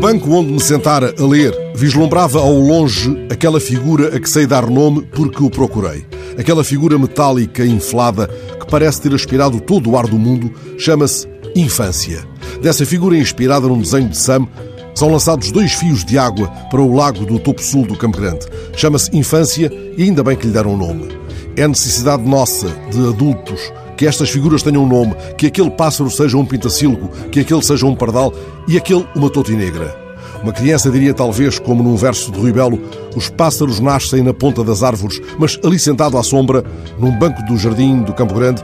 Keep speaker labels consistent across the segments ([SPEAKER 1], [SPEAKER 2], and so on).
[SPEAKER 1] banco onde me sentara a ler, vislumbrava ao longe aquela figura a que sei dar nome porque o procurei. Aquela figura metálica inflada que parece ter aspirado todo o ar do mundo, chama-se infância. Dessa figura inspirada num desenho de Sam, são lançados dois fios de água para o lago do topo sul do Campo Grande. Chama-se infância e ainda bem que lhe deram um nome. É necessidade nossa, de adultos, que estas figuras tenham um nome, que aquele pássaro seja um pintacílogo, que aquele seja um pardal e aquele uma totinegra. Uma criança diria talvez, como num verso de Rui Belo, os pássaros nascem na ponta das árvores, mas ali sentado à sombra, num banco do jardim do Campo Grande,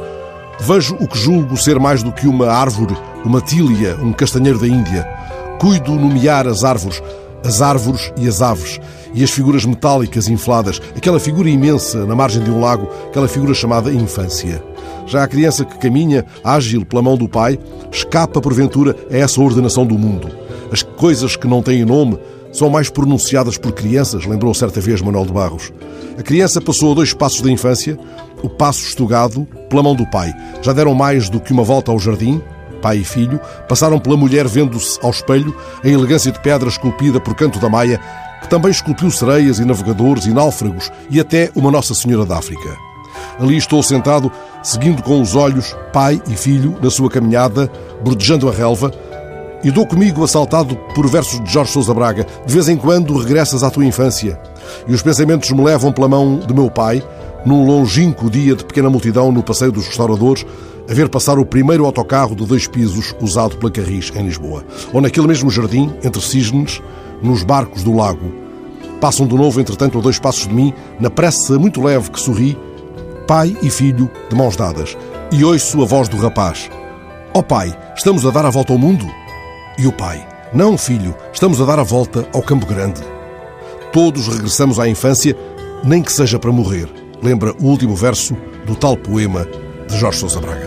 [SPEAKER 1] vejo o que julgo ser mais do que uma árvore, uma tília, um castanheiro da Índia. Cuido nomear as árvores, as árvores e as aves, e as figuras metálicas infladas, aquela figura imensa na margem de um lago, aquela figura chamada infância. Já a criança que caminha, ágil pela mão do pai, escapa porventura a essa ordenação do mundo. As coisas que não têm nome são mais pronunciadas por crianças, lembrou certa vez Manuel de Barros. A criança passou a dois passos da infância, o passo estugado pela mão do pai. Já deram mais do que uma volta ao jardim, pai e filho, passaram pela mulher vendo-se ao espelho, em elegância de pedra esculpida por canto da Maia, que também esculpiu sereias e navegadores e náufragos e até uma Nossa Senhora da África. Ali estou sentado, seguindo com os olhos pai e filho na sua caminhada, bordejando a relva, e dou comigo assaltado por versos de Jorge Sousa Braga. De vez em quando regressas à tua infância. E os pensamentos me levam pela mão de meu pai, num longínquo dia de pequena multidão no Passeio dos Restauradores, a ver passar o primeiro autocarro de dois pisos usado pela Carris em Lisboa. Ou naquele mesmo jardim, entre cisnes, nos barcos do lago. Passam de novo, entretanto, a dois passos de mim, na pressa muito leve que sorri, pai e filho de mãos dadas. E ouço a voz do rapaz. Ó oh, pai, estamos a dar a volta ao mundo? E o pai: Não, filho, estamos a dar a volta ao Campo Grande. Todos regressamos à infância, nem que seja para morrer. Lembra o último verso do tal poema de Jorge Sousa Braga.